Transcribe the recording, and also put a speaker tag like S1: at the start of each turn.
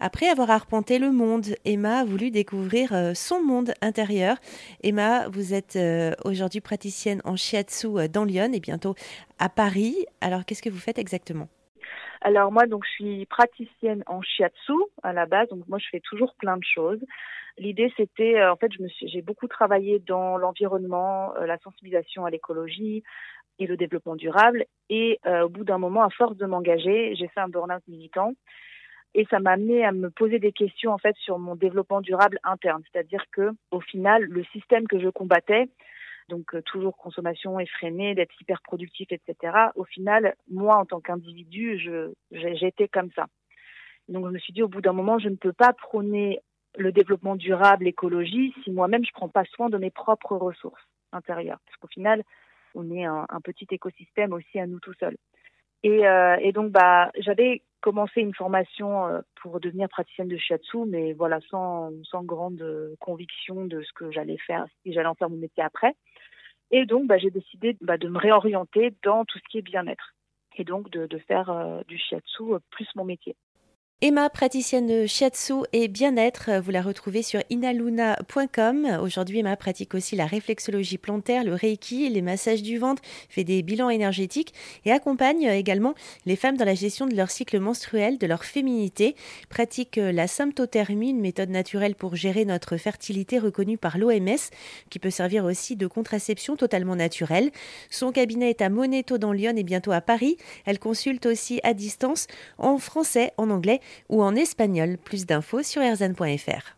S1: Après avoir arpenté le monde, Emma a voulu découvrir euh, son monde intérieur. Emma, vous êtes euh, aujourd'hui praticienne en shiatsu euh, dans Lyon et bientôt à Paris. Alors, qu'est-ce que vous faites exactement?
S2: Alors moi, donc, je suis praticienne en shiatsu à la base. Donc moi, je fais toujours plein de choses. L'idée, c'était, en fait, j'ai beaucoup travaillé dans l'environnement, la sensibilisation à l'écologie et le développement durable. Et au bout d'un moment, à force de m'engager, j'ai fait un burn-out militant et ça m'a amené à me poser des questions en fait sur mon développement durable interne, c'est-à-dire que au final le système que je combattais, donc euh, toujours consommation effrénée, d'être hyper productif, etc. Au final, moi en tant qu'individu, je j'étais comme ça. Donc je me suis dit au bout d'un moment, je ne peux pas prôner le développement durable, l'écologie, si moi-même je prends pas soin de mes propres ressources intérieures, parce qu'au final, on est un, petit écosystème aussi à nous tout seuls. Et, euh, donc bah j'avais commencé une formation euh, pour devenir praticienne de shiatsu, mais voilà, sans, grande conviction de ce que j'allais faire, si j'allais en faire mon métier après. Et donc, bah, j'ai décidé bah, de me réorienter dans tout ce qui est bien-être. Et donc, de, faire euh, du shiatsu plus mon métier.
S1: Emma, praticienne shiatsu et bien-être, vous la retrouvez sur inaluna.com. Aujourd'hui, Emma pratique aussi la réflexologie plantaire, le reiki, les massages du ventre, fait des bilans énergétiques et accompagne également les femmes dans la gestion de leur cycle menstruel, de leur féminité. Pratique la symptothermie, une méthode naturelle pour gérer notre fertilité reconnue par l'OMS, qui peut servir aussi de contraception totalement naturelle. Son cabinet est à Moneto dans Lyon et bientôt à Paris. Elle consulte aussi à distance en français, en anglais ou en espagnol. Plus d'infos sur erzan.fr.